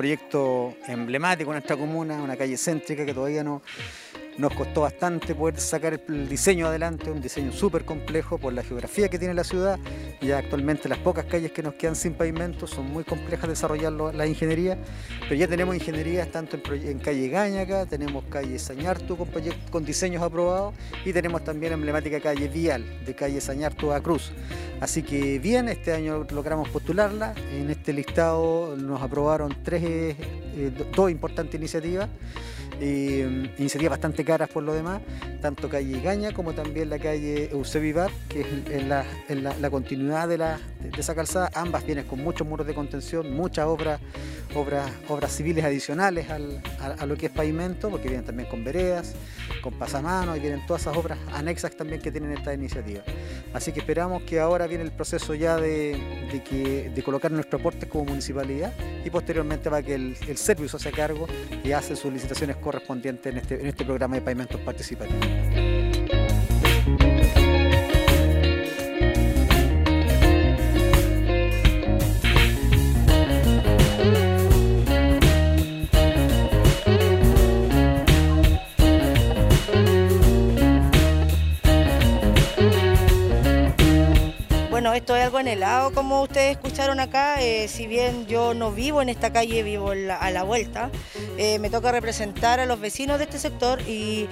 proyecto emblemático en nuestra comuna, una calle céntrica que todavía no, nos costó bastante poder sacar el diseño adelante, un diseño súper complejo por la geografía que tiene la ciudad. Ya actualmente las pocas calles que nos quedan sin pavimento son muy complejas de desarrollar la ingeniería, pero ya tenemos ingenierías tanto en, calle Gañaca, tenemos calle Sañartu con, con diseños aprobados y tenemos también emblemática calle Vial de calle Sañartu a Cruz. Así que bien, este año logramos postularla. En este listado nos aprobaron tres, eh, dos importantes iniciativas. Eh, iniciativas bastante caras por lo demás, tanto calle Gaña como también la calle Eusebivar, que es la, continuidad de, la, de, esa calzada. Ambas vienen con muchos muros de contención, muchas obras, obras, obras civiles adicionales a, lo que es pavimento, porque vienen también con veredas, con pasamanos y vienen todas esas obras anexas también que tienen esta iniciativa. Así que esperamos que ahora viene el proceso ya de, que, colocar nuestros aportes como municipalidad y posteriormente va que el, el servicio se hace cargo y hace sus licitaciones correspondientes en este, en este programa de pavimentos participativos. Bueno, esto es algo anhelado, como ustedes escucharon acá, eh, si bien yo no vivo en esta calle, vivo a la vuelta, eh, me toca representar a los vecinos de este sector y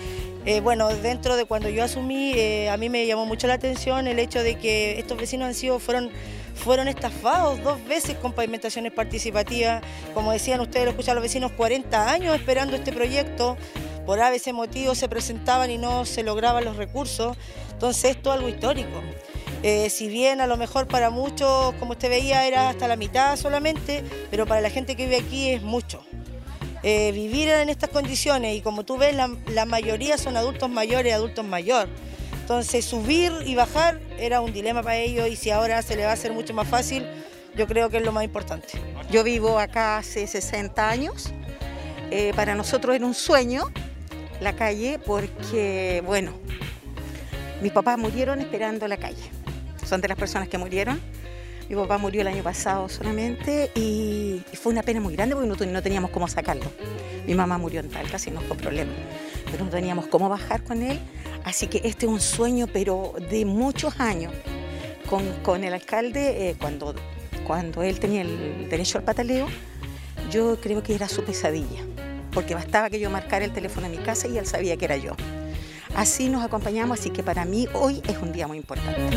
eh, bueno, dentro de cuando yo asumí, a mí me llamó mucho la atención el hecho de que estos vecinos han sido, fueron fueron estafados dos veces con pavimentaciones participativas. Como decían ustedes, lo escuchan los vecinos, 40 años esperando este proyecto. Por ese motivo se presentaban y no se lograban los recursos. Entonces esto es algo histórico. Eh, si bien a lo mejor para muchos, como usted veía, era hasta la mitad solamente, pero para la gente que vive aquí es mucho. Eh, vivir en estas condiciones y como tú ves, la, mayoría son adultos mayores, adultos mayores. Entonces subir y bajar era un dilema para ellos y si ahora se le va a hacer mucho más fácil, yo creo que es lo más importante. Yo vivo acá hace 60 años. Eh, para nosotros era un sueño la calle porque, bueno, mis papás murieron esperando la calle son de las personas que murieron. Mi papá murió el año pasado solamente y, fue una pena muy grande porque no, teníamos cómo sacarlo. Mi mamá murió en tal, casi no fue problema, pero no teníamos cómo bajar con él. Así que este es un sueño, pero de muchos años. Con, el alcalde, eh, cuando, cuando él tenía el derecho al pataleo, yo creo que era su pesadilla, porque bastaba que yo marcara el teléfono en mi casa y él sabía que era yo. Así nos acompañamos, así que para mí hoy es un día muy importante.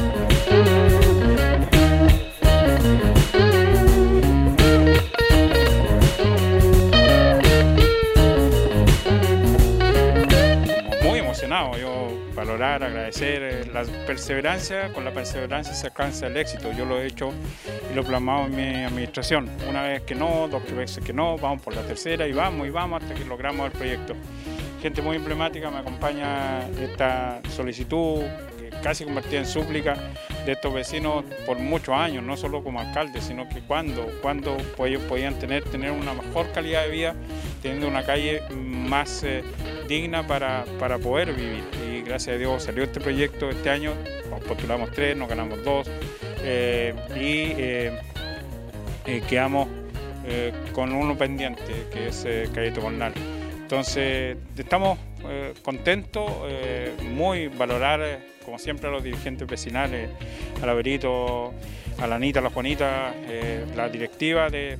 Muy emocionado, yo valorar, agradecer eh, la perseverancia, con la perseverancia se alcanza el éxito, yo lo he hecho y lo he plasmado en mi administración, una vez que no, dos veces que no, vamos por la tercera y vamos y vamos hasta que logramos el proyecto gente muy emblemática me acompaña esta solicitud casi convertida en súplica de estos vecinos por muchos años, no solo como alcalde, sino que cuando, cuando ellos podían tener, tener una mejor calidad de vida, teniendo una calle más eh, digna para, poder vivir. Y gracias a Dios salió este proyecto este año, postulamos tres, nos ganamos dos eh, y eh, quedamos con uno pendiente, que es Calle Tocornal. Entonces, estamos eh, contentos, eh, muy valorar, eh, como siempre, a los dirigentes vecinales, a la Berito, a la Anita, a la Juanita, la directiva de,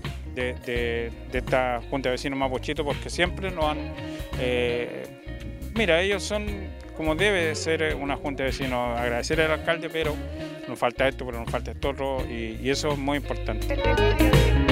esta Junta de Vecinos Mapochito, porque siempre nos han... mira, ellos son como debe ser una Junta de Vecinos, agradecer al alcalde, pero nos falta esto, pero nos falta esto otro, y eso es muy importante.